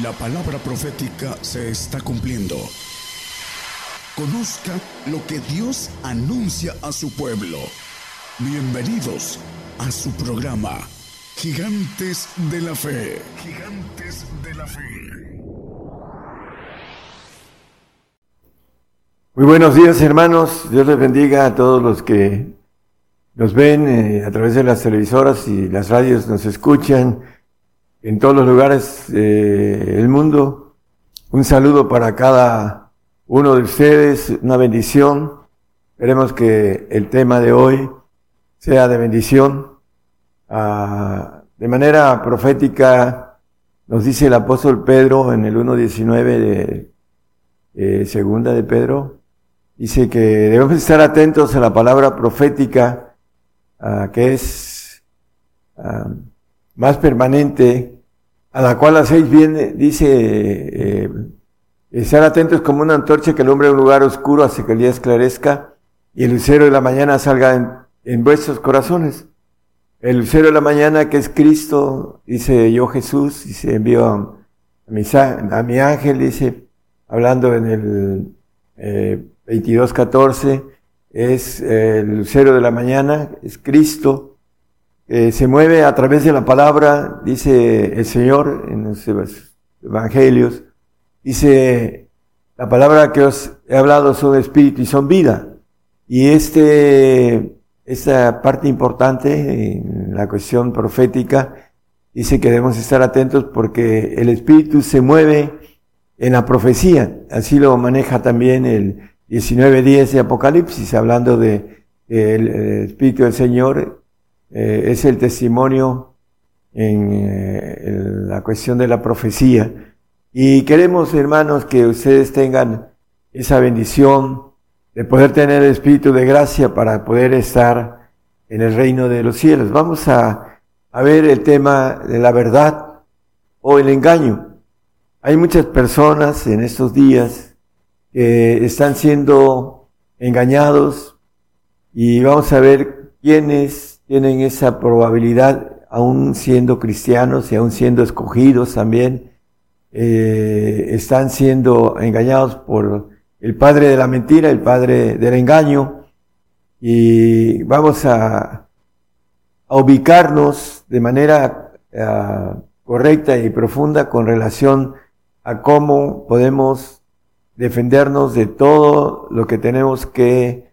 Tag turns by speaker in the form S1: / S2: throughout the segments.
S1: La palabra profética se está cumpliendo. Conozca lo que Dios anuncia a su pueblo. Bienvenidos a su programa, Gigantes de la Fe. Gigantes de la Fe.
S2: Muy buenos días hermanos, Dios les bendiga a todos los que nos ven eh, a través de las televisoras y las radios, nos escuchan en todos los lugares del mundo. Un saludo para cada uno de ustedes, una bendición. Esperemos que el tema de hoy sea de bendición. Ah, de manera profética, nos dice el apóstol Pedro en el 1.19 de eh, segunda de Pedro, dice que debemos estar atentos a la palabra profética, ah, que es ah, más permanente, a la cual hacéis bien, dice, eh, estar atentos como una antorcha que alumbre un lugar oscuro hasta que el día esclarezca y el lucero de la mañana salga en, vuestros corazones. El lucero de la mañana que es Cristo, dice yo Jesús, y se envió a mi, a mi ángel, dice, hablando en el eh, 22.14, es eh, el lucero de la mañana, es Cristo, eh, se mueve a través de la palabra, dice el Señor en los evangelios, dice, la palabra que os he hablado son espíritu y son vida. Y este, esta parte importante en la cuestión profética, dice que debemos estar atentos porque el espíritu se mueve en la profecía. Así lo maneja también el 19.10 de Apocalipsis, hablando de el espíritu del Señor eh, es el testimonio eh, en, la cuestión de la profecía. Y queremos, hermanos, que ustedes tengan esa bendición de poder tener el Espíritu de gracia para poder estar en el reino de los cielos. Vamos a, a ver el tema de la verdad o el engaño. Hay muchas personas en estos días que están siendo engañados y vamos a ver quiénes tienen esa probabilidad, aún siendo cristianos y aún siendo escogidos también, eh, están siendo engañados por el padre de la mentira, el padre del engaño, y vamos a, ubicarnos de manera ah, correcta y profunda con relación a cómo podemos defendernos de todo lo que tenemos que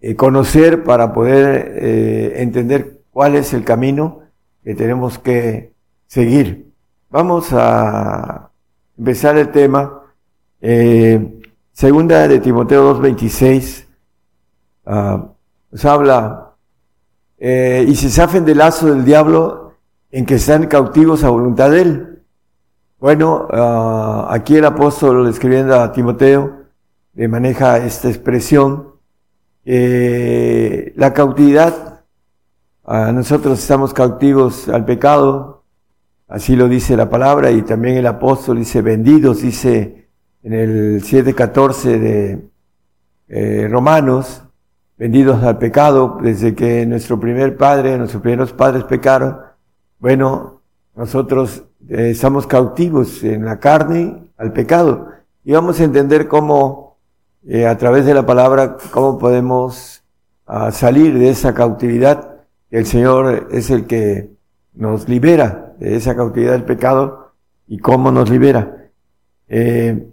S2: eh, conocer para poder eh, entender cuál es el camino que tenemos que seguir. Vamos a empezar el tema. Eh, segunda de Timoteo 2.26 uh, nos habla, y se zafen del lazo del diablo en que están cautivos a voluntad de él. Bueno, ah, aquí el apóstol escribiendo a Timoteo le maneja esta expresión eh, la cautividad, nosotros estamos cautivos al pecado, así lo dice la palabra, y también el apóstol dice, vendidos, dice en el 7.14 de eh, Romanos, vendidos al pecado, desde que nuestro primer padre, nuestros primeros padres pecaron, bueno, nosotros eh, estamos cautivos en la carne al pecado. Y vamos a entender cómo eh, a través de la palabra cómo podemos ah, salir de esa cautividad. El Señor es el que nos libera de esa cautividad del pecado y cómo nos libera. Eh,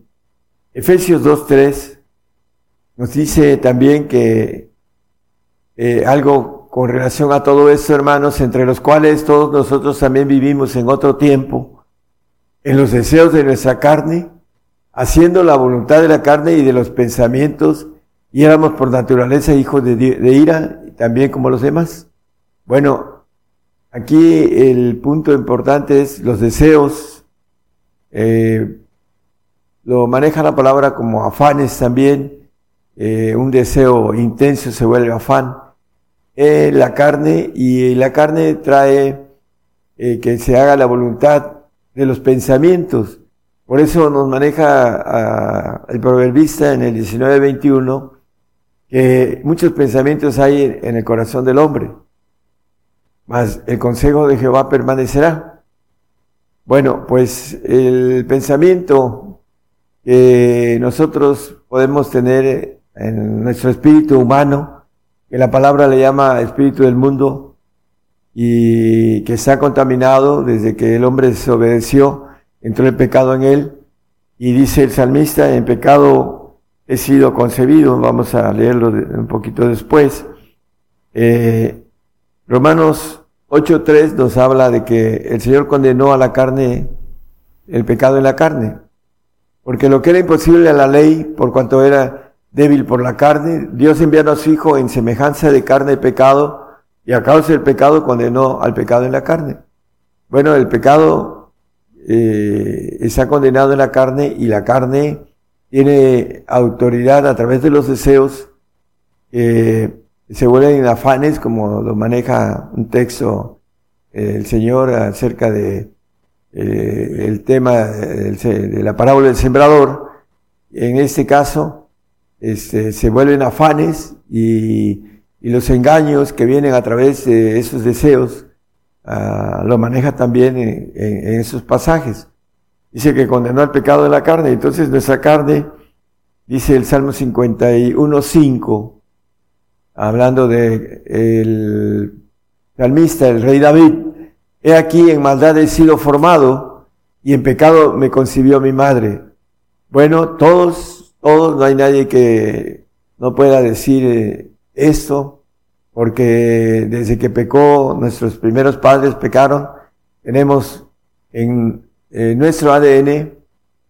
S2: Efesios 2.3 nos dice también que eh, algo con relación a todo esto, hermanos, entre los cuales todos nosotros también vivimos en otro tiempo, en los deseos de nuestra carne, haciendo la voluntad de la carne y de los pensamientos, y éramos por naturaleza hijos de, ira, también como los demás. Bueno, aquí el punto importante es los deseos. Eh, lo maneja la palabra como afanes también. Eh, un deseo intenso se vuelve afán. Eh, la carne y la carne trae que se haga la voluntad de los pensamientos. Por eso nos maneja el proverbista en el 19:21 que muchos pensamientos hay en el corazón del hombre, mas el consejo de Jehová permanecerá. Bueno, pues el pensamiento que nosotros podemos tener en nuestro espíritu humano, que la palabra le llama espíritu del mundo, y que está contaminado desde que el hombre desobedeció, entró el pecado en él, y dice el salmista, en pecado he sido concebido, vamos a leerlo un poquito después. Eh, Romanos 8.3 nos habla de que el Señor condenó a la carne el pecado en la carne, porque lo que era imposible a la ley, por cuanto era débil por la carne, Dios envió a su Hijo en semejanza de carne y pecado, y a causa del pecado condenó al pecado en la carne. Bueno, el pecado eh, está condenado en la carne y la carne tiene autoridad a través de los deseos se vuelven afanes, como lo maneja un texto eh, el Señor acerca de eh, el tema de la parábola del sembrador. En este caso, este, se vuelven afanes y, los engaños que vienen a través de esos deseos, ah, lo maneja también en, en, esos pasajes. Dice que condenó el pecado de la carne, entonces nuestra carne, dice el Salmo 51.5, hablando de el salmista, el rey David, he aquí en maldad he sido formado y en pecado me concibió mi madre. Bueno, todos, todos, no hay nadie que no pueda decir eh, esto, porque desde que pecó, nuestros primeros padres pecaron, tenemos en, nuestro ADN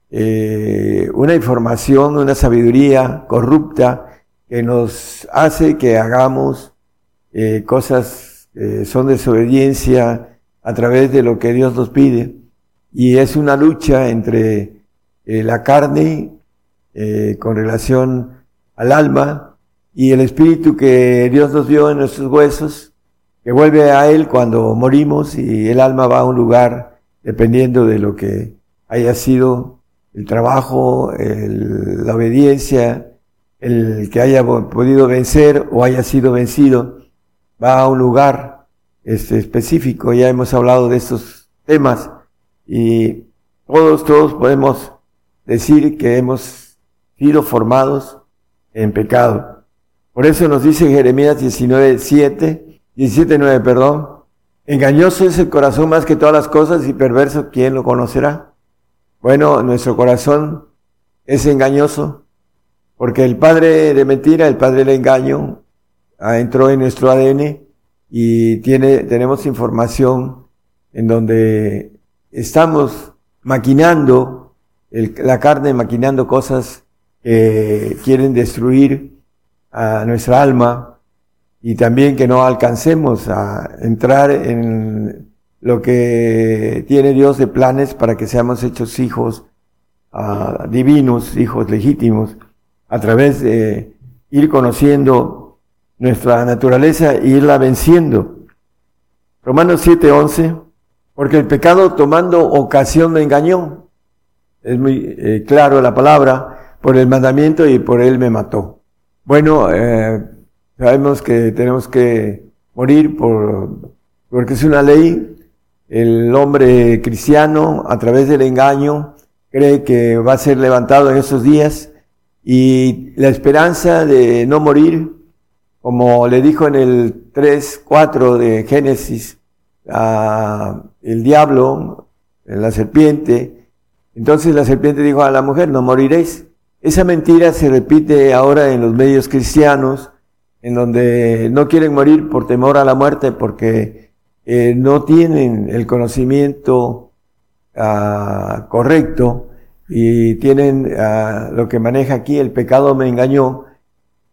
S2: eh, una información, una sabiduría corrupta, que nos hace que hagamos eh, cosas que son desobediencia a través de lo que Dios nos pide. Y es una lucha entre eh, la carne eh, con relación al alma y el espíritu que Dios nos dio en nuestros huesos, que vuelve a Él cuando morimos y el alma va a un lugar dependiendo de lo que haya sido el trabajo, la obediencia, el que haya podido vencer o haya sido vencido va a un lugar este, específico. Ya hemos hablado de estos temas y todos, todos podemos decir que hemos sido formados en pecado. Por eso nos dice Jeremías 19, 7, 17, 9, perdón. Engañoso es el corazón más que todas las cosas y perverso, ¿quién lo conocerá? Bueno, nuestro corazón es engañoso porque el padre de mentira, el padre del engaño, ah, entró en nuestro ADN y tiene, tenemos información en donde estamos maquinando, la carne maquinando cosas que quieren destruir a nuestra alma y también que no alcancemos a entrar en lo que tiene Dios de planes para que seamos hechos hijos ah, divinos, hijos legítimos a través de ir conociendo nuestra naturaleza e irla venciendo. Romanos 7:11, porque el pecado tomando ocasión me engañó. Es muy eh, claro la palabra, por el mandamiento y por él me mató. Bueno, eh, sabemos que tenemos que morir por, porque es una ley. El hombre cristiano, a través del engaño, cree que va a ser levantado en esos días y la esperanza de no morir, como le dijo en el 3, 4 de Génesis, a el diablo, la serpiente, entonces la serpiente dijo a la mujer, no moriréis. Esa mentira se repite ahora en los medios cristianos, en donde no quieren morir por temor a la muerte, porque eh, no tienen el conocimiento ah, correcto y tienen ah, lo que maneja aquí, el pecado me engañó,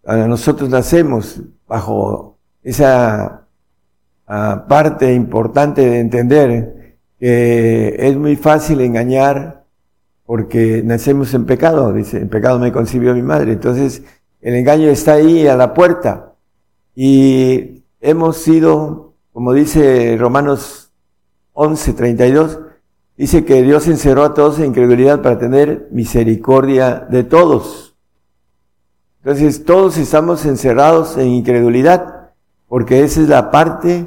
S2: nosotros nacemos bajo esa parte importante de entender que es muy fácil engañar porque nacemos en pecado, dice, en pecado me concibió mi madre, entonces el engaño está ahí a la puerta y hemos sido, como dice Romanos 11, 32, Dice que Dios encerró a todos en incredulidad para tener misericordia de todos. Entonces todos estamos encerrados en incredulidad, porque esa es la parte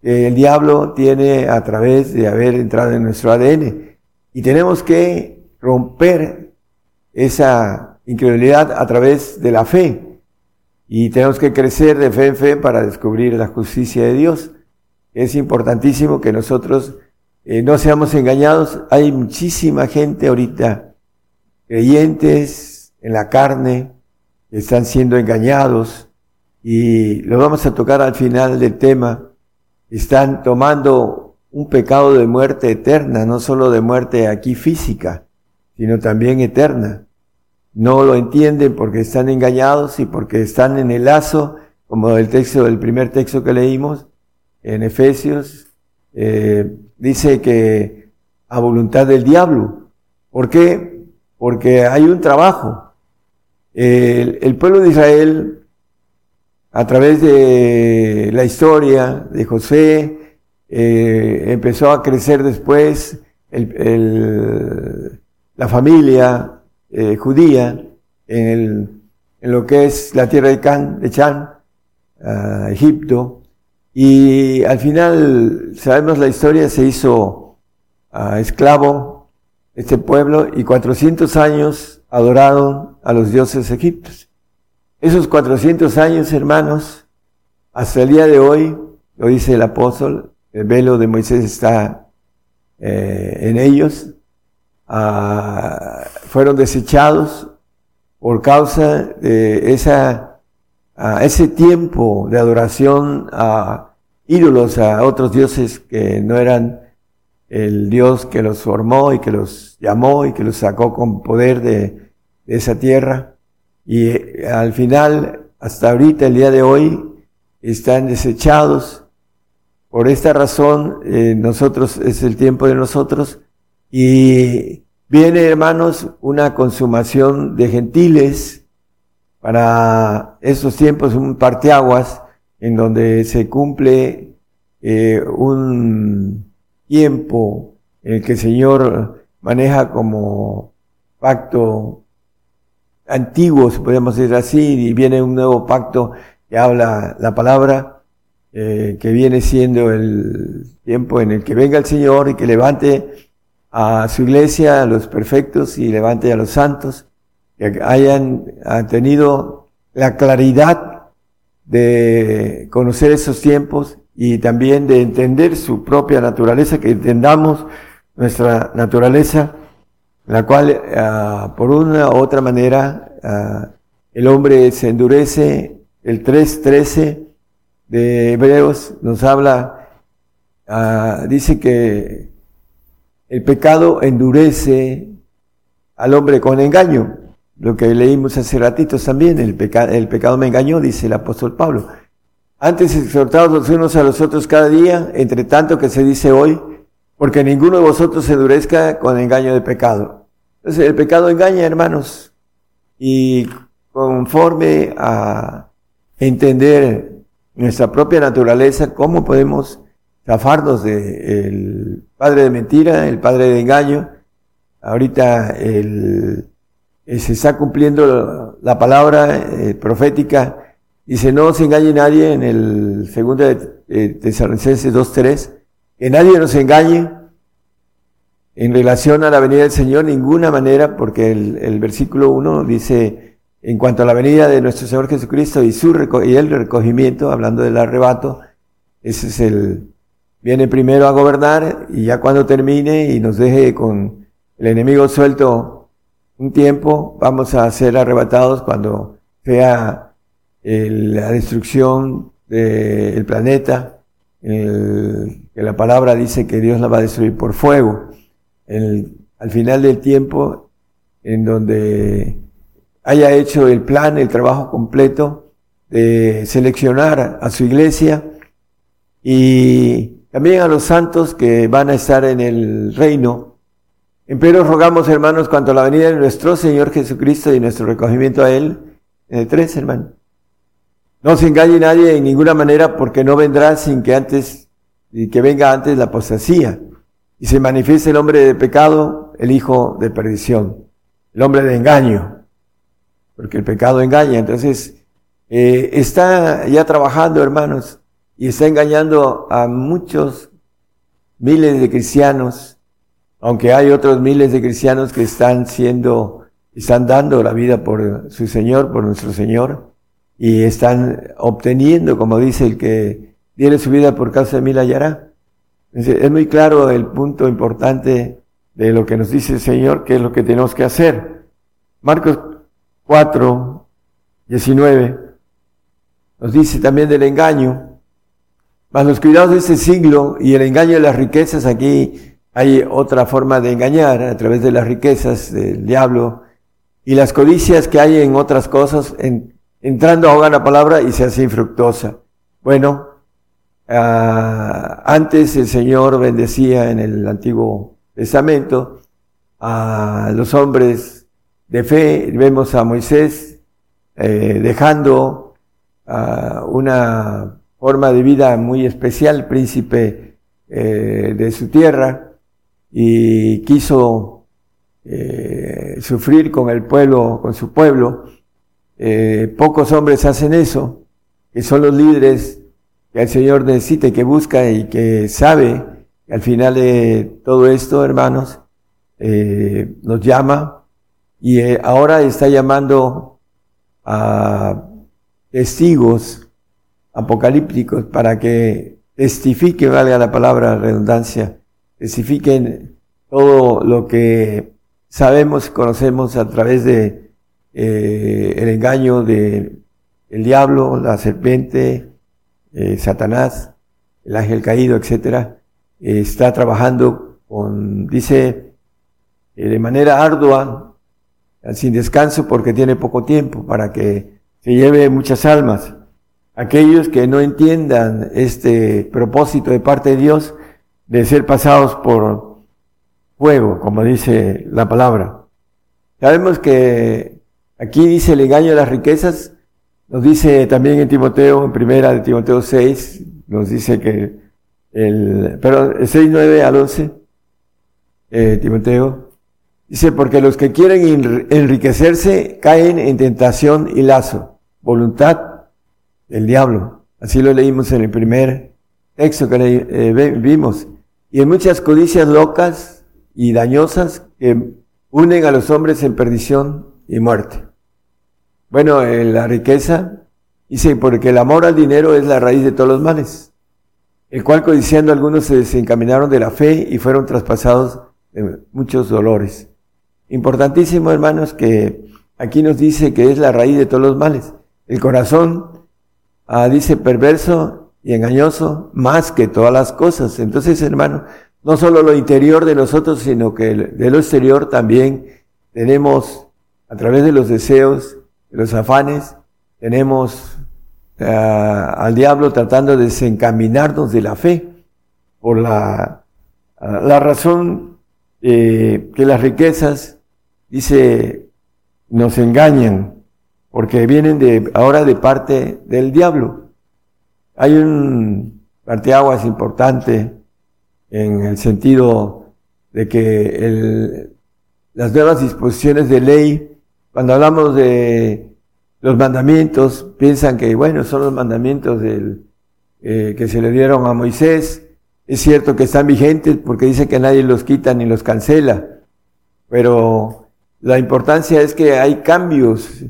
S2: que el diablo tiene a través de haber entrado en nuestro ADN. Y tenemos que romper esa incredulidad a través de la fe. Y tenemos que crecer de fe en fe para descubrir la justicia de Dios. Es importantísimo que nosotros eh, no seamos engañados. Hay muchísima gente ahorita, creyentes en la carne, están siendo engañados y lo vamos a tocar al final del tema. Están tomando un pecado de muerte eterna, no solo de muerte aquí física, sino también eterna. No lo entienden porque están engañados y porque están en el lazo, como el texto, el primer texto que leímos en Efesios, eh, dice que a voluntad del diablo. ¿Por qué? Porque hay un trabajo. El, pueblo de Israel, a través de la historia de José, eh, empezó a crecer después el, el, la familia eh, judía en, el, en, lo que es la tierra de, Can, de Chan, Egipto, y al final, sabemos la historia, se hizo esclavo este pueblo y 400 años adoraron a los dioses egipcios. Esos 400 años, hermanos, hasta el día de hoy, lo dice el apóstol, el velo de Moisés está eh, en ellos, uh, fueron desechados por causa de esa, ese tiempo de adoración a ídolos, a otros dioses que no eran el Dios que los formó y que los llamó y que los sacó con poder de, de esa tierra. Y eh, al final, hasta ahorita, el día de hoy, están desechados. Por esta razón, eh, nosotros, es el tiempo de nosotros. Y viene, hermanos, una consumación de gentiles para esos tiempos, un parteaguas, en donde se cumple eh, un tiempo en el que el Señor maneja como pacto antiguo, podemos decir así, y viene un nuevo pacto que habla la palabra, eh, que viene siendo el tiempo en el que venga el Señor y que levante a su iglesia, a los perfectos y levante a los santos, que hayan tenido la claridad de conocer esos tiempos y también de entender su propia naturaleza, que entendamos nuestra naturaleza, la cual uh, por una u otra manera uh, el hombre se endurece. El 3.13 de Hebreos nos habla, uh, dice que el pecado endurece al hombre con engaño. Lo que leímos hace ratitos también, el, el pecado me engañó, dice el apóstol Pablo. Antes exhortados los unos a los otros cada día, entre tanto que se dice hoy, porque ninguno de vosotros se endurezca con engaño de pecado. Entonces el pecado engaña, hermanos, y conforme a entender nuestra propia naturaleza, cómo podemos zafarnos del padre de mentira, el padre de engaño. Ahorita el, se está cumpliendo la palabra eh, profética Dice, no se engañe nadie en el segundo de Tesalonicenses 2.3, que nadie nos engañe en relación a la venida del Señor, ninguna manera, porque el, el versículo 1 dice, en cuanto a la venida de nuestro Señor Jesucristo y, su y el recogimiento, hablando del arrebato, ese es el, viene primero a gobernar y ya cuando termine y nos deje con el enemigo suelto un tiempo, vamos a ser arrebatados cuando sea la destrucción del planeta, el, que la palabra dice que Dios la va a destruir por fuego. El, al final del tiempo, en donde haya hecho el plan, el trabajo completo de seleccionar a su iglesia y también a los santos que van a estar en el reino. Pero rogamos, hermanos, cuanto a la venida de nuestro Señor Jesucristo y nuestro recogimiento a Él, 3, hermano. No se engañe nadie en ninguna manera porque no vendrá sin que antes, y que venga antes la apostasía. Y se manifieste el hombre de pecado, el hijo de perdición, el hombre de engaño. Porque el pecado engaña. Entonces, eh, está ya trabajando, hermanos, y está engañando a muchos miles de cristianos, aunque hay otros miles de cristianos que están siendo, están dando la vida por su Señor, por nuestro Señor, y están obteniendo, como dice el que tiene su vida por causa de mí la hallará. Es muy claro el punto importante de lo que nos dice el Señor, que es lo que tenemos que hacer. Marcos 4, 19, nos dice también del engaño. Más los cuidados de este siglo y el engaño de las riquezas, aquí hay otra forma de engañar a través de las riquezas del diablo y las codicias que hay en otras cosas, entrando ahogan la palabra y se hace infructuosa. Bueno, ah, antes el Señor bendecía en el Antiguo Testamento a los hombres de fe. Vemos a Moisés eh, dejando uh, una forma de vida muy especial, príncipe eh, de su tierra, y quiso eh, sufrir con el pueblo, con su pueblo. Eh, pocos hombres hacen eso, que son los líderes que el Señor necesita y que busca y que sabe que al final de todo esto, hermanos, eh, nos llama y eh, ahora está llamando a testigos apocalípticos para que testifiquen, valga la palabra redundancia, testifiquen todo lo que sabemos, conocemos a través de eh, el engaño de el diablo, la serpiente, eh, Satanás, el ángel caído, etcétera, está trabajando con, dice, eh, de manera ardua, sin descanso, porque tiene poco tiempo para que se lleve muchas almas. Aquellos que no entiendan este propósito de parte de Dios de ser pasados por fuego, como dice la palabra. Sabemos que aquí dice el engaño de las riquezas, nos dice también en Timoteo, en primera de Timoteo 6, nos dice que el, perdón, 6, 9 al 11, eh, Timoteo, dice, porque los que quieren enriquecerse caen en tentación y lazo, voluntad del diablo. Así lo leímos en el primer texto que eh, vimos. Y en muchas codicias locas y dañosas que unen a los hombres en perdición y muerte. Bueno, la riqueza, dice, porque el amor al dinero es la raíz de todos los males, el cual codiciando algunos se desencaminaron de la fe y fueron traspasados de muchos dolores. Importantísimo, hermanos, que aquí nos dice que es la raíz de todos los males. El corazón, ah, dice, perverso y engañoso más que todas las cosas. Entonces, hermano, no solo lo interior de nosotros, sino que de lo exterior también tenemos, a través de los deseos, de los afanes, tenemos uh, al diablo tratando de desencaminarnos de la fe por la, uh, la razón eh, que las riquezas, dice, nos engañan, porque vienen de, ahora de parte del diablo. Hay un parteaguas importante en el sentido de que el, las nuevas disposiciones de ley, cuando hablamos de los mandamientos, piensan que, bueno, son los mandamientos del, eh, que se le dieron a Moisés. Es cierto que están vigentes porque dice que nadie los quita ni los cancela, pero la importancia es que hay cambios,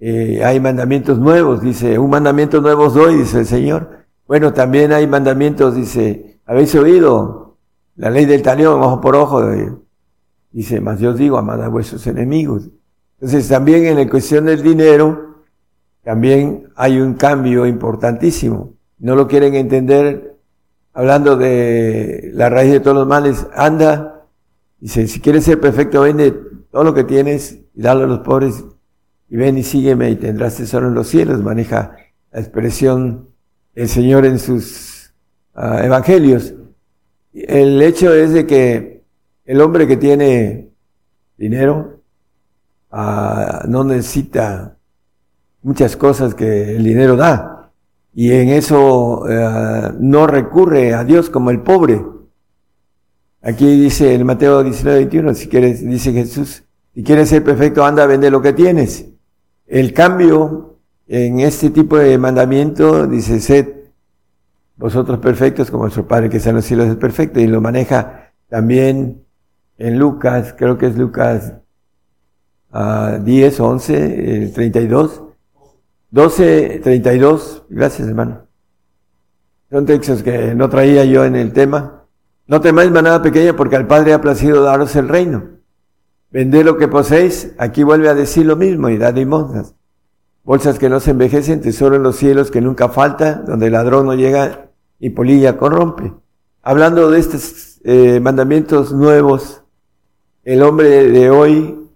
S2: eh, hay mandamientos nuevos, dice, un mandamiento nuevo os doy, dice el Señor. Bueno, también hay mandamientos, dice, ¿habéis oído? La ley del talión, ojo por ojo. Dice, más yo os digo, amad a vuestros enemigos. Entonces también en la cuestión del dinero, también hay un cambio importantísimo. No lo quieren entender hablando de la raíz de todos los males. Anda, dice, si quieres ser perfecto, vende todo lo que tienes y dalo a los pobres y ven y sígueme y tendrás tesoro en los cielos. Maneja la expresión el Señor en sus uh, evangelios. El hecho es de que el hombre que tiene dinero uh, no necesita muchas cosas que el dinero da y en eso uh, no recurre a Dios como el pobre. Aquí dice en Mateo 19, 21, si quieres, dice Jesús, si quieres ser perfecto, anda a vender lo que tienes. El cambio en este tipo de mandamiento dice, sed vosotros perfectos como vuestro Padre que está en los cielos es perfecto. Y lo maneja también en Lucas, creo que es Lucas 10, 11, 32. 12, 32. Gracias, hermano. Son textos que no traía yo en el tema. No temáis manada pequeña porque al Padre ha placido daros el reino. Vended lo que poseéis, aquí vuelve a decir lo mismo y dad limosnas. Bolsas que no se envejecen, tesoro en los cielos que nunca falta, donde el ladrón no llega y polilla corrompe. Hablando de estos eh, mandamientos nuevos, el hombre de hoy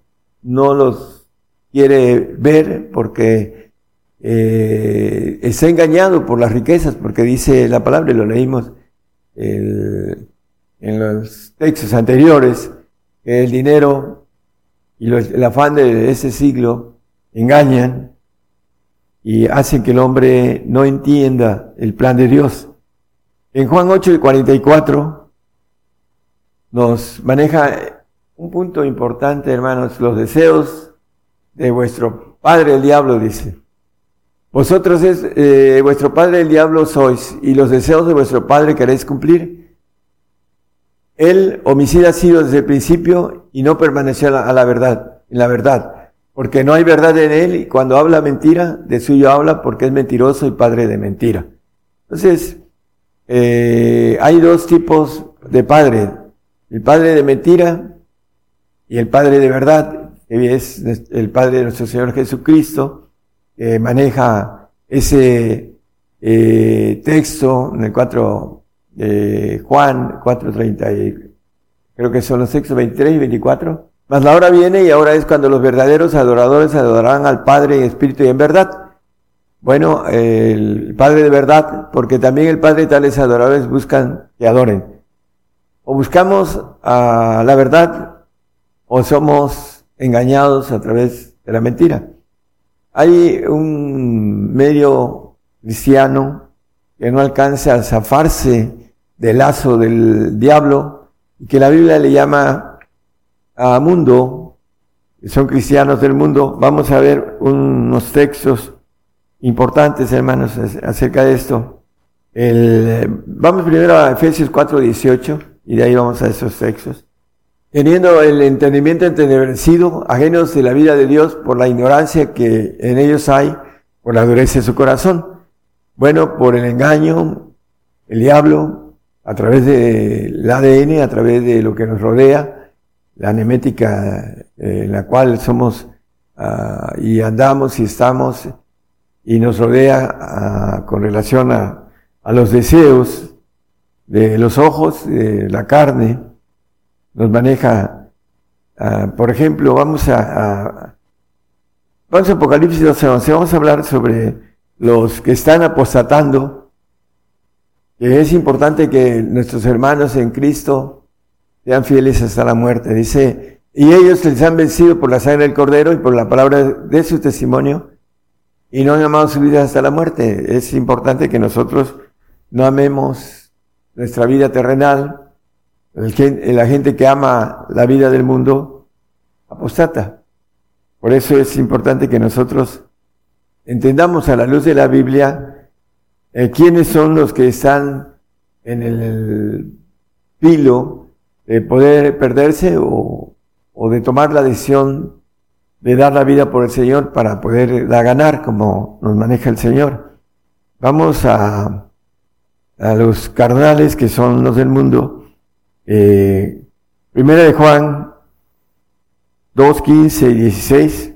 S2: no los quiere ver porque eh, está engañado por las riquezas, porque dice la palabra, y lo leímos en los textos anteriores, que el dinero y el afán de ese siglo engañan y hacen que el hombre no entienda el plan de Dios. En Juan 8 y 44 nos maneja un punto importante, hermanos, los deseos de vuestro padre el diablo, dice. Vosotros es, eh, vuestro padre el diablo sois y los deseos de vuestro padre queréis cumplir. Él, homicida, ha sido desde el principio y no permaneció a la, verdad, en la verdad, porque no hay verdad en él y cuando habla mentira, de suyo habla porque es mentiroso y padre de mentira. Entonces, eh, hay dos tipos de padre, el padre de mentira y el padre de verdad, que es el padre de nuestro Señor Jesucristo, que maneja ese eh, texto en el 4 de Juan 4.30, creo que son los textos 23 y 24. Mas la hora viene y ahora es cuando los verdaderos adoradores adorarán al Padre en espíritu y en verdad. Bueno, el Padre de verdad, porque también el Padre y tales adoradores buscan que adoren. O buscamos a la verdad o somos engañados a través de la mentira. Hay un medio cristiano que no alcanza a zafarse del lazo del diablo, que la Biblia le llama a mundo, son cristianos del mundo. Vamos a ver unos textos importantes, hermanos, acerca de esto. Vamos primero a Efesios 4:18 y de ahí vamos a esos textos. Teniendo el entendimiento entenebrecido, ajenos de la vida de Dios por la ignorancia que en ellos hay, por la dureza de su corazón. Bueno, por el engaño, el diablo, a través del ADN, a través de lo que nos rodea, la nemética eh, en la cual somos ah, y andamos y estamos y nos rodea ah, con relación a, los deseos de los ojos, de la carne, nos maneja, ah, por ejemplo, vamos a, vamos a Apocalipsis 12, vamos a hablar sobre los que están apostatando, es importante que nuestros hermanos en Cristo sean fieles hasta la muerte. Dice, y ellos les han vencido por la sangre del Cordero y por la palabra de su testimonio y no han amado su vida hasta la muerte. Es importante que nosotros no amemos nuestra vida terrenal. La gente que ama la vida del mundo apostata. Por eso es importante que nosotros entendamos a la luz de la Biblia eh, quiénes son los que están en el pilo de poder perderse o, de tomar la decisión de dar la vida por el Señor para poder la ganar como nos maneja el Señor. Vamos a, a los carnales que son los del mundo. Eh, primera de Juan 2, 15 y 16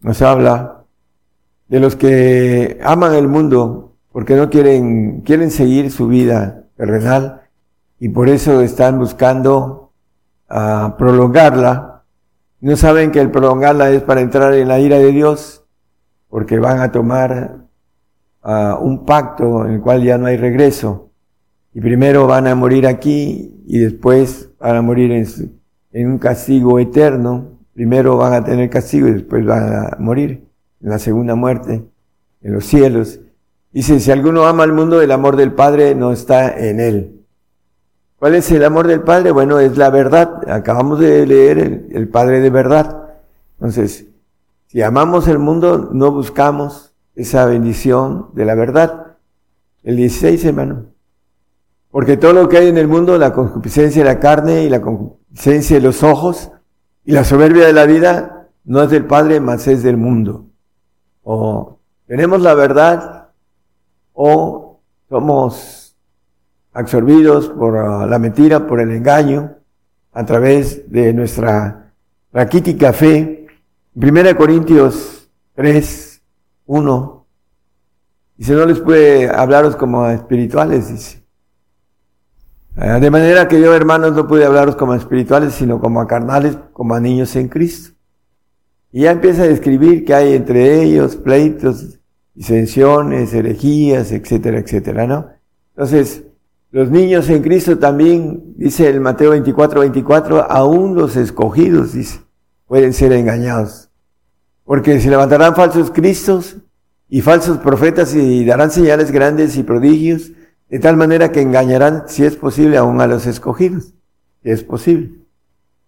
S2: nos habla de los que aman el mundo porque no quieren, quieren seguir su vida terrenal y por eso están buscando ah, prolongarla. No saben que el prolongarla es para entrar en la ira de Dios, porque van a tomar ah, un pacto en el cual ya no hay regreso. Y primero van a morir aquí y después van a morir en, en un castigo eterno. Primero van a tener castigo y después van a morir en la segunda muerte, en los cielos. Dice, si alguno ama al mundo, el amor del Padre no está en él. ¿Cuál es el amor del Padre? Bueno, es la verdad. Acabamos de leer el, Padre de verdad. Entonces, si amamos el mundo, no buscamos esa bendición de la verdad. el 16, hermano. Porque todo lo que hay en el mundo, la concupiscencia de la carne y la concupiscencia de los ojos y la soberbia de la vida, no es del Padre, más es del mundo. O tenemos la verdad o somos absorbidos por ah, la mentira, por el engaño, a través de nuestra raquítica fe. 1 Corintios 3, 1. Dice, no les puede hablaros como espirituales, dice. Ah, de manera que yo, hermanos, no pude hablaros como espirituales, sino como a carnales, como a niños en Cristo. Y ya empieza a describir que hay entre ellos pleitos, disensiones, herejías, etcétera, etcétera, ¿no? Entonces, los niños en Cristo también, dice el Mateo 24, 24, aún los escogidos, dice, pueden ser engañados. Porque se levantarán falsos cristos y falsos profetas y darán señales grandes y prodigios, de tal manera que engañarán, si es posible, aún a los escogidos. Si es posible.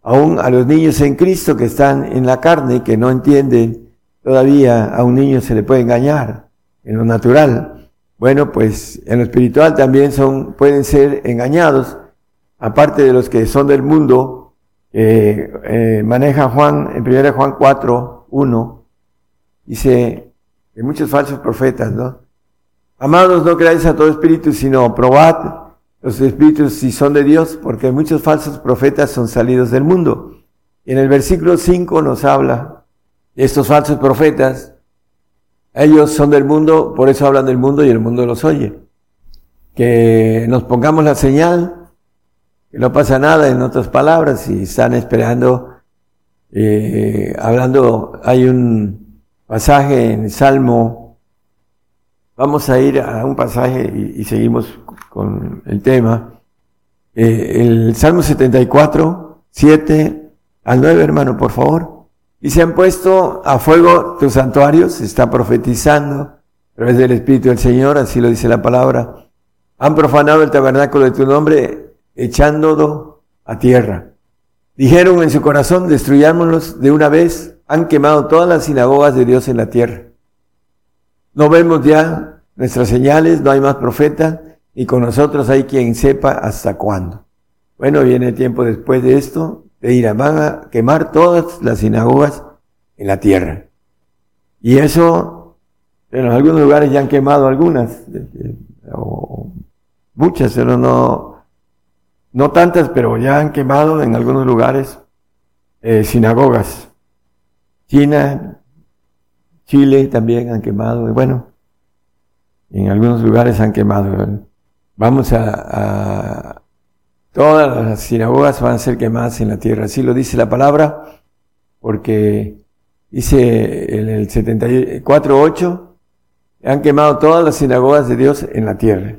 S2: Aún a los niños en Cristo que están en la carne, que no entienden todavía, a un niño se le puede engañar en lo natural. Bueno, pues en lo espiritual también son, pueden ser engañados, aparte de los que son del mundo, eh, eh, maneja Juan, en 1 Juan 4, 1, dice que muchos falsos profetas, ¿no? Amados, no creáis a todo espíritu, sino probad los espíritus si son de Dios, porque muchos falsos profetas son salidos del mundo. Y en el versículo 5 nos habla de estos falsos profetas. Ellos son del mundo, por eso hablan del mundo y el mundo los oye. Que nos pongamos la señal, que no pasa nada, en otras palabras, y están esperando, eh, hablando, hay un pasaje en Salmo Vamos a ir a un pasaje y, seguimos con el tema. Eh, el Salmo 74, 7 al 9, hermano, por favor. Y se han puesto a fuego tus santuarios, se está profetizando a través del Espíritu del Señor, así lo dice la palabra. Han profanado el tabernáculo de tu nombre, echándolo a tierra. Dijeron en su corazón, destruyámonos de una vez, han quemado todas las sinagogas de Dios en la tierra. No vemos ya nuestras señales, no hay más profeta, y con nosotros hay quien sepa hasta cuándo. Bueno, viene el tiempo después de esto, de ir a, van a quemar todas las sinagogas en la tierra. Y eso, en algunos lugares ya han quemado algunas, o muchas, pero no, no tantas, pero ya han quemado en algunos lugares eh, sinagogas. China, Chile también han quemado, bueno, en algunos lugares han quemado. Vamos a, todas las sinagogas van a ser quemadas en la tierra, así lo dice la palabra, porque dice en el 74.8, han quemado todas las sinagogas de Dios en la tierra.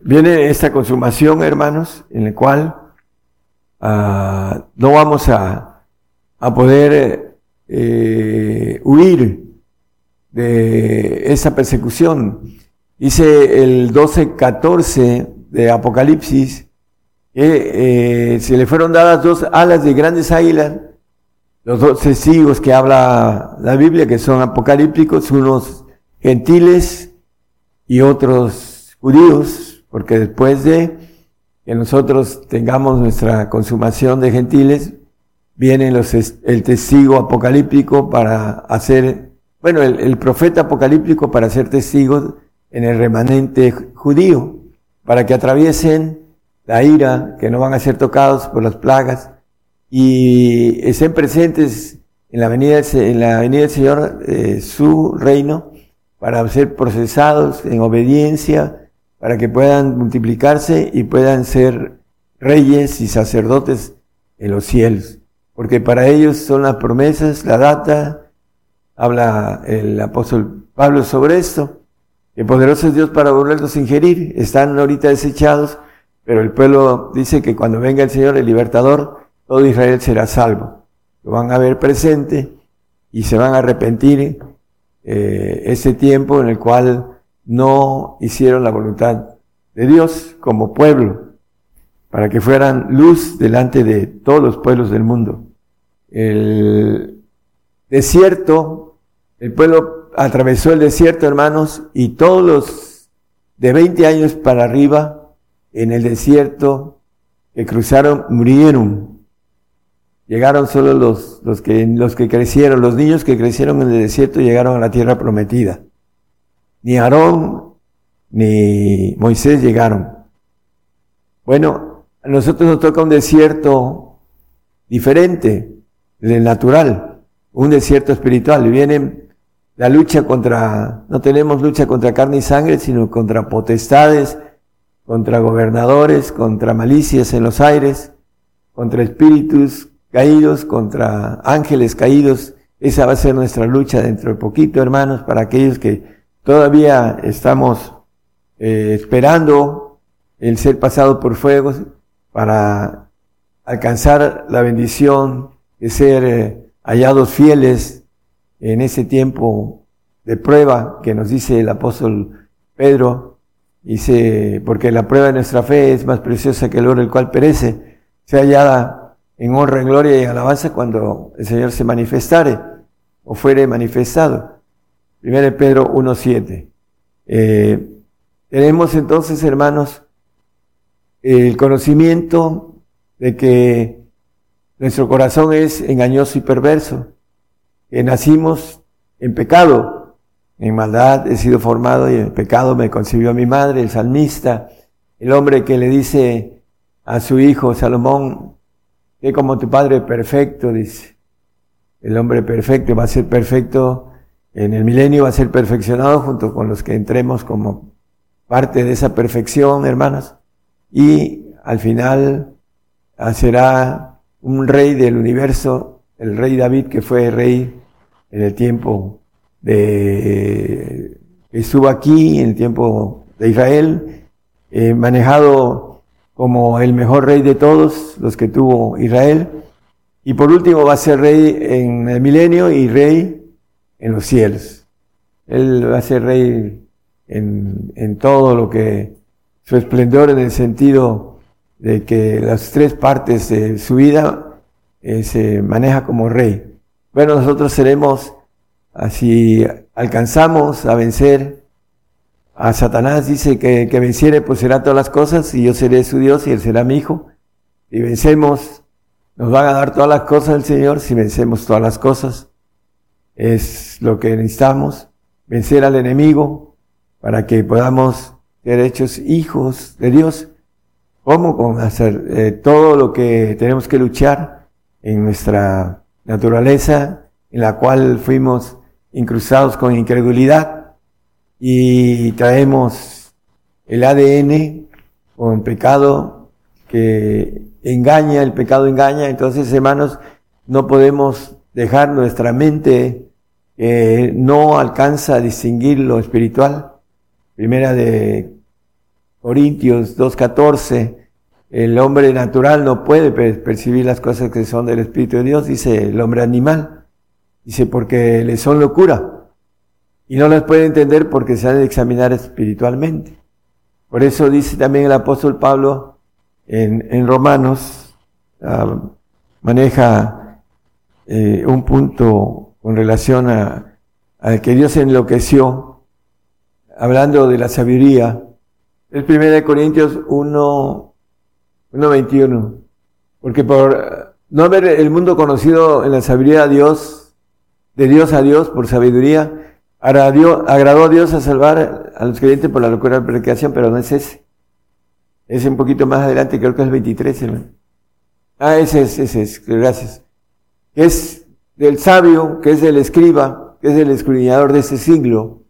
S2: Viene esta consumación, hermanos, en la cual ah, no vamos a, a poder eh, huir de esa persecución. Dice el 12-14 de Apocalipsis eh, se le fueron dadas dos alas de grandes águilas, los dos testigos que habla la Biblia, que son apocalípticos, unos gentiles y otros judíos, porque después de que nosotros tengamos nuestra consumación de gentiles, viene los, el testigo apocalíptico para hacer bueno, el, profeta apocalíptico para ser testigos en el remanente judío, para que atraviesen la ira, que no van a ser tocados por las plagas y estén presentes en la venida, del Señor, eh, su reino, para ser procesados en obediencia, para que puedan multiplicarse y puedan ser reyes y sacerdotes en los cielos. Porque para ellos son las promesas, la data, habla el apóstol Pablo sobre esto, que poderoso es Dios para volverlos a ingerir, están ahorita desechados, pero el pueblo dice que cuando venga el Señor, el libertador, todo Israel será salvo. Lo van a ver presente y se van a arrepentir eh, ese tiempo en el cual no hicieron la voluntad de Dios como pueblo, para que fueran luz delante de todos los pueblos del mundo. El desierto el pueblo atravesó el desierto, hermanos, y todos los de 20 años para arriba en el desierto que cruzaron murieron. Llegaron solo los, los, que, los que crecieron, los niños que crecieron en el desierto llegaron a la tierra prometida. Ni Aarón ni Moisés llegaron. Bueno, a nosotros nos toca un desierto diferente del natural, un desierto espiritual. Y viene la lucha contra, no tenemos lucha contra carne y sangre, sino contra potestades, contra gobernadores, contra malicias en los aires, contra espíritus caídos, contra ángeles caídos. Esa va a ser nuestra lucha dentro de poquito, hermanos, para aquellos que todavía estamos eh, esperando el ser pasado por fuego para alcanzar la bendición de ser eh, hallados fieles en ese tiempo de prueba que nos dice el apóstol Pedro, dice, porque la prueba de nuestra fe es más preciosa que el oro el cual perece, sea hallada en honra, en gloria y alabanza cuando el Señor se manifestare o fuere manifestado. 1 Pedro 1.7. Eh, tenemos entonces, hermanos, el conocimiento de que nuestro corazón es engañoso y perverso, que nacimos en pecado, en maldad he sido formado y en pecado me concibió mi madre, el salmista, el hombre que le dice a su hijo Salomón, que como tu padre perfecto, dice, el hombre perfecto va a ser perfecto en el milenio, va a ser perfeccionado junto con los que entremos como parte de esa perfección, hermanos, y al final será un rey del universo, el rey David que fue rey en el tiempo de estuvo aquí, en el tiempo de Israel, eh, manejado como el mejor rey de todos los que tuvo Israel. Y por último va a ser rey en el milenio y rey en los cielos. Él va a ser rey en, en todo lo que su esplendor en el sentido de que las tres partes de su vida eh, se maneja como rey. Bueno, nosotros seremos, así alcanzamos a vencer a Satanás, dice que, que venciere pues será todas las cosas y yo seré su Dios y él será mi hijo. Y vencemos, nos van a dar todas las cosas el Señor si vencemos todas las cosas. Es lo que necesitamos, vencer al enemigo para que podamos ser hechos hijos de Dios. ¿Cómo? Con hacer eh, todo lo que tenemos que luchar en nuestra naturaleza, en la cual fuimos incrustados con incredulidad y traemos el ADN con pecado que engaña, el pecado engaña. Entonces, hermanos, no podemos dejar nuestra mente eh, no alcanza a distinguir lo espiritual. Primera de Corintios 2.14, el hombre natural no puede percibir las cosas que son del Espíritu de Dios, dice el hombre animal. Dice, porque le son locura. Y no las puede entender porque se han de examinar espiritualmente. Por eso dice también el apóstol Pablo en, en Romanos, ah, maneja eh, un punto con relación a, a que Dios enloqueció, hablando de la sabiduría, es 1 Corintios 1, 1.21. Porque por no haber el mundo conocido en la sabiduría de Dios, de Dios a Dios por sabiduría, agradó a Dios a salvar a los creyentes por la locura de la predicación, pero no es ese. Es un poquito más adelante, creo que es el 23, hermano. Ah, ese es, ese es, gracias. Es del sabio, que es del escriba, que es el escudriñador de ese siglo.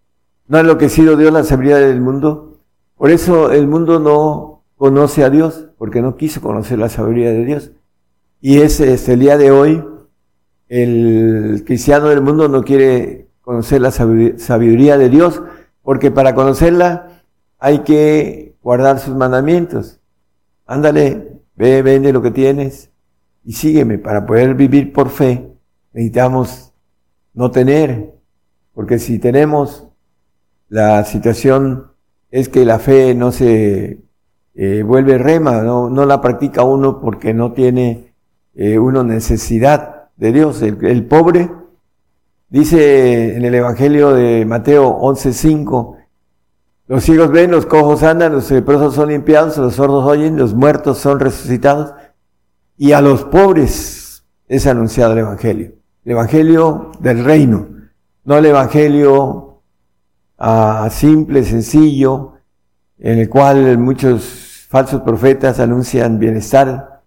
S2: ¿No ha enloquecido Dios la sabiduría del mundo? Por eso el mundo no conoce a Dios, porque no quiso conocer la sabiduría de Dios. Y es este, el día de hoy, el cristiano del mundo no quiere conocer la sabiduría de Dios, porque para conocerla hay que guardar sus mandamientos. Ándale, ve, vende lo que tienes y sígueme. Para poder vivir por fe necesitamos no tener, porque si tenemos la situación es que la fe no se eh, vuelve rema, no, la practica uno porque no tiene eh, uno necesidad de Dios. El, pobre, dice en el Evangelio de Mateo 11.5, Los ciegos ven, los cojos andan, los leprosos son limpiados, los sordos oyen, los muertos son resucitados. Y a los pobres es anunciado el Evangelio. El Evangelio del reino, no el Evangelio ah, simple, sencillo, en el cual muchos falsos profetas anuncian bienestar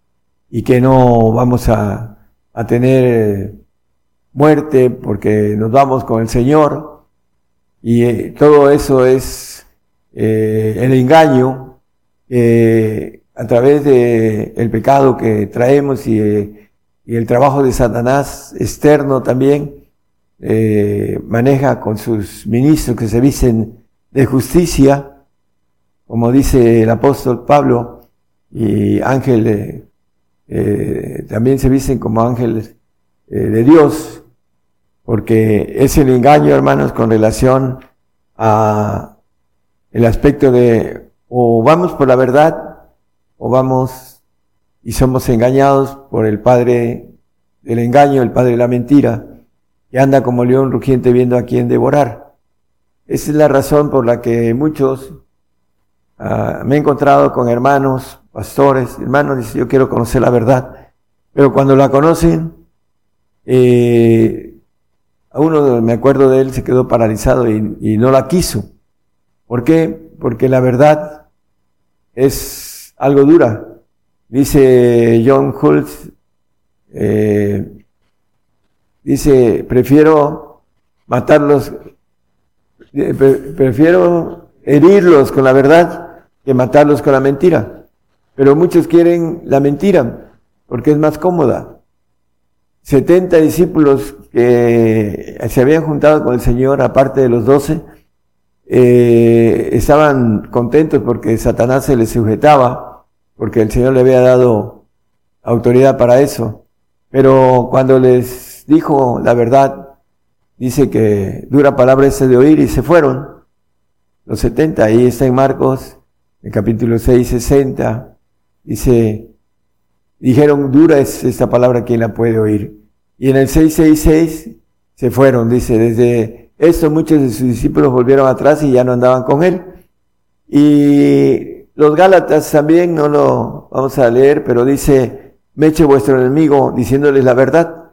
S2: y que no vamos a, a tener eh, muerte porque nos vamos con el Señor. Y eh, todo eso es eh, el engaño a través de el pecado que traemos y, el trabajo de Satanás externo también maneja con sus ministros que se visten de justicia, como dice el apóstol Pablo, y ángeles también se visten como ángeles de Dios, porque es el engaño, hermanos, con relación a el aspecto de o vamos por la verdad o vamos y somos engañados por el padre del engaño, el padre de la mentira, que anda como león rugiente viendo a quién devorar. Esa es la razón por la que muchos ah, me he encontrado con hermanos, pastores, hermanos, dicen yo quiero conocer la verdad, pero cuando la conocen, eh, a uno me acuerdo de él se quedó paralizado y, y no la quiso. ¿Por qué? Porque la verdad es algo dura. Dice John Hultz, eh, dice, prefiero matarlos, eh, prefiero herirlos con la verdad que matarlos con la mentira. Pero muchos quieren la mentira porque es más cómoda. 70 discípulos que se habían juntado con el Señor, aparte de los 12, eh, estaban contentos porque Satanás se les sujetaba, porque el Señor le había dado autoridad para eso. Pero cuando les dijo la verdad, dice que dura palabra ese de oír y se fueron. Los 70, ahí está en Marcos, el capítulo 6, 60, dice, dijeron, dura es esta palabra, ¿quién la puede oír? Y en el 666 se fueron, dice, desde esto muchos de sus discípulos volvieron atrás y ya no andaban con él. Y los Gálatas también, no lo vamos a leer, pero dice, meche vuestro enemigo diciéndoles la verdad.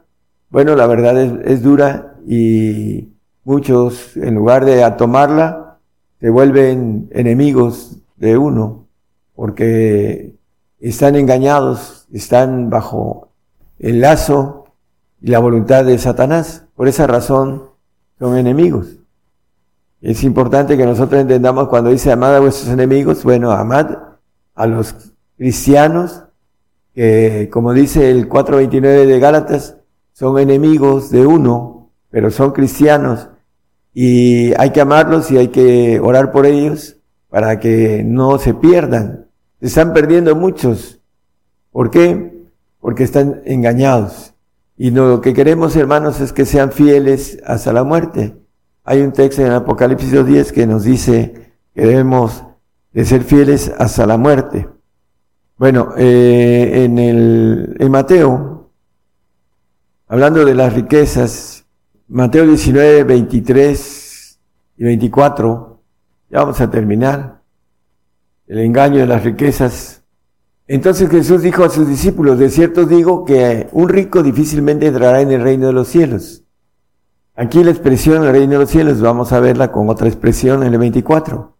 S2: Bueno, la verdad es, dura y muchos, en lugar de tomarla, se vuelven enemigos de uno, porque están engañados, están bajo el lazo y la voluntad de Satanás. Por esa razón, son enemigos. Es importante que nosotros entendamos cuando dice amad a vuestros enemigos, bueno, amad a los cristianos, que como dice el 4.29 de Gálatas, son enemigos de uno, pero son cristianos y hay que amarlos y hay que orar por ellos para que no se pierdan. Están perdiendo muchos. ¿Por qué? Porque están engañados. Y lo que queremos, hermanos, es que sean fieles hasta la muerte. Hay un texto en Apocalipsis 10 que nos dice que debemos de ser fieles hasta la muerte. Bueno, eh, en el en Mateo, hablando de las riquezas, Mateo 19, 23 y 24, ya vamos a terminar. El engaño de las riquezas entonces Jesús dijo a sus discípulos, de cierto digo que un rico difícilmente entrará en el reino de los cielos. Aquí la expresión el reino de los cielos, vamos a verla con otra expresión en el 24.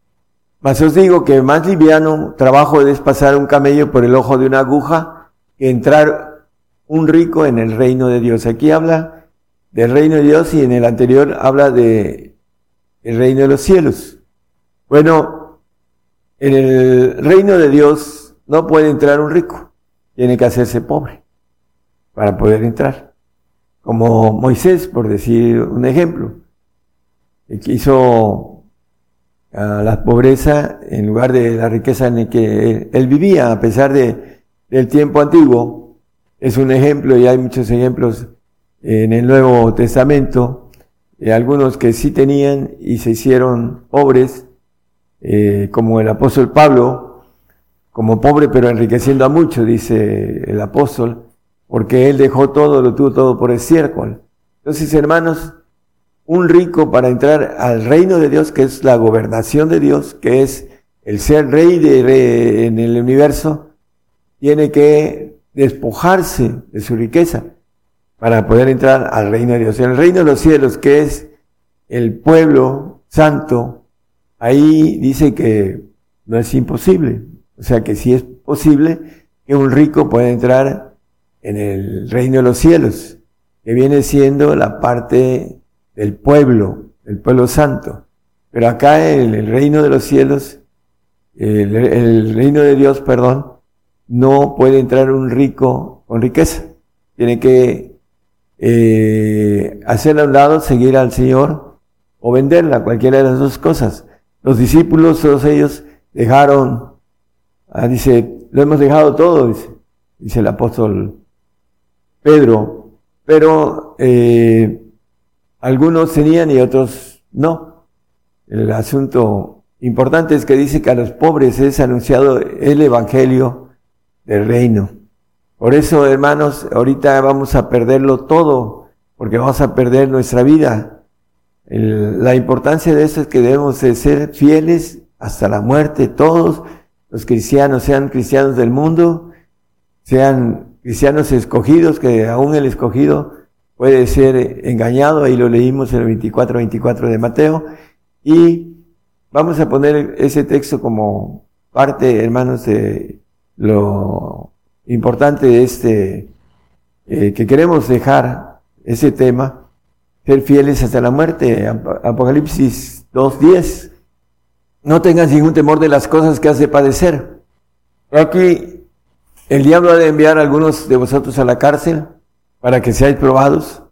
S2: Mas os digo que más liviano trabajo es pasar un camello por el ojo de una aguja que entrar un rico en el reino de Dios. Aquí habla del reino de Dios y en el anterior habla de el reino de los cielos. Bueno, en el reino de Dios no puede entrar un rico, tiene que hacerse pobre para poder entrar. Como Moisés, por decir un ejemplo, que hizo la pobreza en lugar de la riqueza en la que él, vivía, a pesar de, del tiempo antiguo. Es un ejemplo y hay muchos ejemplos en el Nuevo Testamento, algunos que sí tenían y se hicieron pobres, eh, como el apóstol Pablo, como pobre pero enriqueciendo a muchos, dice el apóstol, porque él dejó todo, lo tuvo todo por el ciércol. Entonces, hermanos, un rico para entrar al reino de Dios, que es la gobernación de Dios, que es el ser rey, de, en el universo, tiene que despojarse de su riqueza para poder entrar al reino de Dios. El reino de los cielos, que es el pueblo santo, ahí dice que no es imposible. O sea que sí es posible que un rico pueda entrar en el reino de los cielos, que viene siendo la parte del pueblo, el pueblo santo. Pero acá en el reino de los cielos, el, reino de Dios, perdón, no puede entrar un rico con riqueza. Tiene que eh, hacer a un lado, seguir al Señor o venderla, cualquiera de las dos cosas. Los discípulos, todos ellos, dejaron, ah, dice, lo hemos dejado todo, dice, dice el apóstol Pedro, pero eh, algunos tenían y otros no. El asunto importante es que dice que a los pobres es anunciado el Evangelio del reino. Por eso, hermanos, ahorita vamos a perderlo todo, porque vamos a perder nuestra vida. La importancia de eso es que debemos de ser fieles hasta la muerte, todos los cristianos, sean cristianos del mundo, sean cristianos escogidos, que aún el escogido puede ser engañado, ahí lo leímos en el 24, 24 de Mateo, y vamos a poner ese texto como parte, hermanos, de lo importante de este, eh, que queremos dejar ese tema, ser fieles hasta la muerte, Apocalipsis 2.10, no tengas ningún temor de las cosas que has de padecer. Aquí el diablo ha de enviar a algunos de vosotros a la cárcel, para que seáis probados,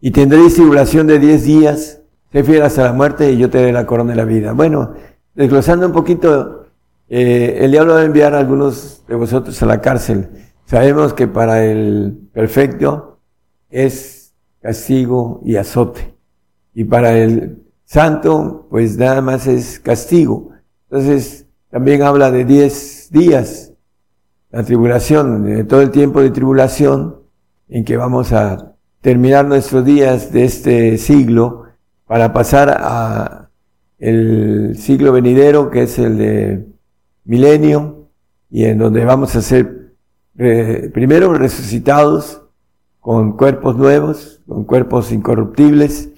S2: y tendréis tribulación de diez días, sé fiel hasta la muerte y yo te daré la corona de la vida. Bueno, desglosando un poquito, eh, el diablo va a enviar a algunos de vosotros a la cárcel. Sabemos que para el perfecto es castigo y azote. Y para el santo, pues nada más es castigo. Entonces, también habla de diez días, la tribulación, de todo el tiempo de tribulación, en que vamos a terminar nuestros días de este siglo para pasar a el siglo venidero, que es el de milenio, y en donde vamos a ser eh, primero resucitados con cuerpos nuevos, con cuerpos incorruptibles,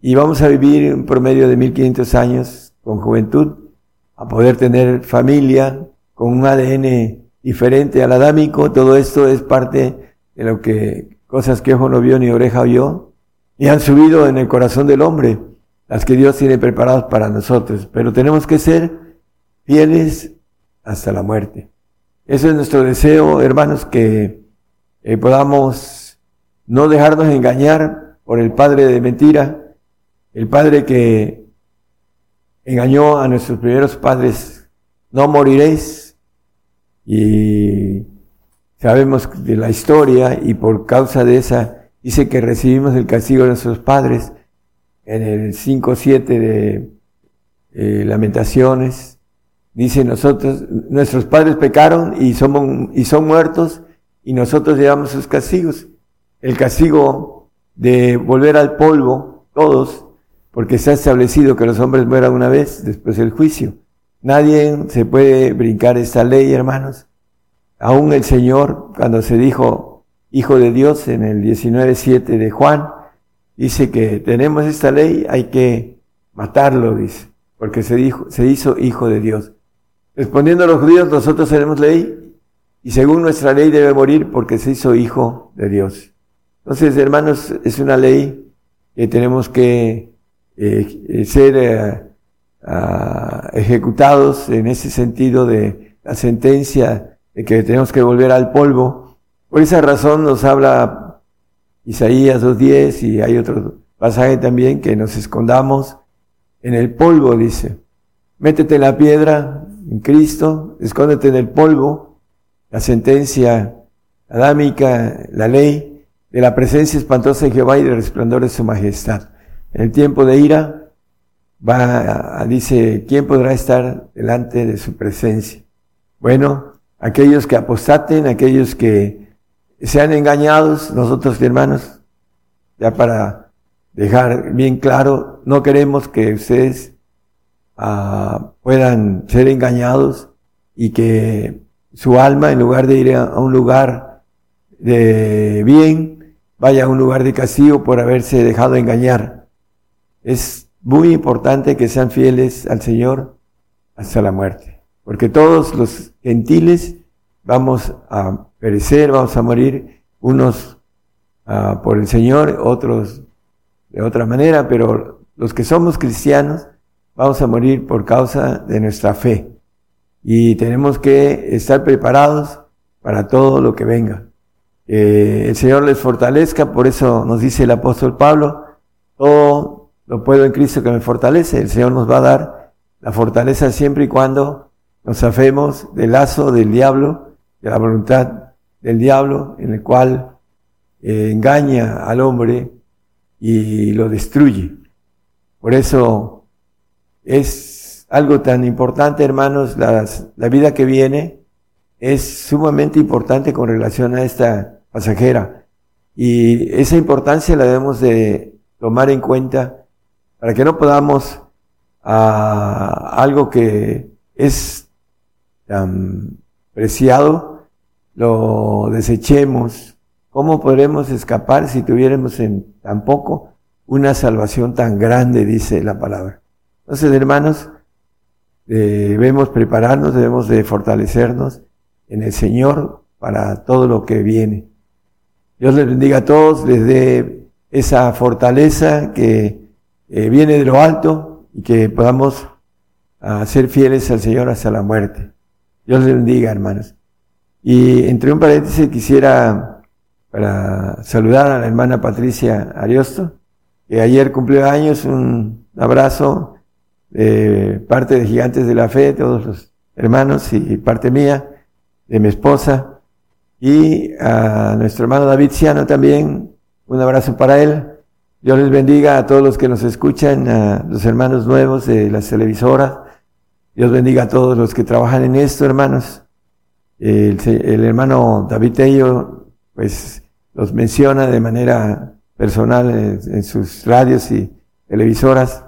S2: y vamos a vivir un promedio de 1500 años con juventud, a poder tener familia, con un ADN diferente al adámico, todo esto es parte de lo que cosas que ojo no vio ni oreja oyó, y han subido en el corazón del hombre, las que Dios tiene preparadas para nosotros. Pero tenemos que ser fieles hasta la muerte. Ese es nuestro deseo, hermanos, que eh, podamos no dejarnos engañar por el padre de mentira, el padre que engañó a nuestros primeros padres, no moriréis, y Sabemos de la historia y por causa de esa dice que recibimos el castigo de nuestros padres en el 5.7 de eh, Lamentaciones. Dice nosotros, nuestros padres pecaron y, somos, y son muertos y nosotros llevamos sus castigos. El castigo de volver al polvo, todos, porque se ha establecido que los hombres mueran una vez después del juicio. Nadie se puede brincar esta ley, hermanos. Aún el Señor, cuando se dijo Hijo de Dios en el 19.7 de Juan, dice que tenemos esta ley, hay que matarlo, dice, porque se, dijo, se hizo Hijo de Dios. Respondiendo a los judíos, nosotros tenemos ley, y según nuestra ley debe morir porque se hizo Hijo de Dios. Entonces, hermanos, es una ley que tenemos que eh, ser eh, ejecutados en ese sentido de la sentencia que tenemos que volver al polvo. Por esa razón nos habla Isaías 2.10 y hay otro pasaje también que nos escondamos en el polvo, dice. Métete en la piedra, en Cristo, escóndete en el polvo, la sentencia adámica, la ley de la presencia espantosa de Jehová y del resplandor de su majestad. En el tiempo de ira, va, dice, ¿quién podrá estar delante de su presencia? Bueno, aquellos que apostaten, aquellos que sean engañados, nosotros hermanos, ya para dejar bien claro, no queremos que ustedes ah, puedan ser engañados y que su alma, en lugar de ir a un lugar de bien, vaya a un lugar de castigo por haberse dejado engañar. Es muy importante que sean fieles al Señor hasta la muerte, porque todos los gentiles vamos a perecer, vamos a morir, unos ah, por el Señor, otros de otra manera, pero los que somos cristianos vamos a morir por causa de nuestra fe y tenemos que estar preparados para todo lo que venga. Eh, el Señor les fortalezca, por eso nos dice el apóstol Pablo, todo lo puedo en Cristo que me fortalece, el Señor nos va a dar la fortaleza siempre y cuando nos afemos del lazo del diablo, de la voluntad del diablo, en el cual eh, engaña al hombre y lo destruye. Por eso es algo tan importante, hermanos, la vida que viene es sumamente importante con relación a esta pasajera. Y esa importancia la debemos de tomar en cuenta para que no podamos a ah, algo que es tan preciado, lo desechemos. ¿Cómo podremos escapar si tuviéramos en tan poco una salvación tan grande, dice la palabra? Entonces, hermanos, debemos prepararnos, debemos de fortalecernos en el Señor para todo lo que viene. Dios les bendiga a todos, les dé esa fortaleza que eh, viene de lo alto y que podamos uh, ser fieles al Señor hasta la muerte. Dios les bendiga, hermanos. Y entre un paréntesis quisiera para saludar a la hermana Patricia Ariosto, que ayer cumplió años, un abrazo de parte de Gigantes de la Fe, todos los hermanos y parte mía de mi esposa, y a nuestro hermano David Ciano también, un abrazo para él. Dios les bendiga a todos los que nos escuchan, a los hermanos nuevos de las televisoras. Dios bendiga a todos los que trabajan en esto, hermanos. El, hermano David Tello, pues, los menciona de manera personal en, sus radios y televisoras.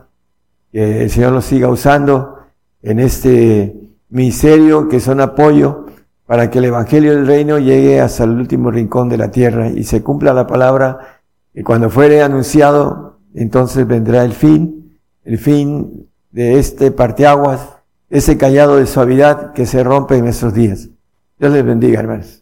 S2: Que el Señor los siga usando en este ministerio que son apoyo para que el Evangelio del Reino llegue hasta el último rincón de la tierra y se cumpla la palabra y cuando fuere anunciado, entonces vendrá el fin, el fin de este parteaguas, ese callado de suavidad que se rompe en estos días. Dios les bendiga, hermanos.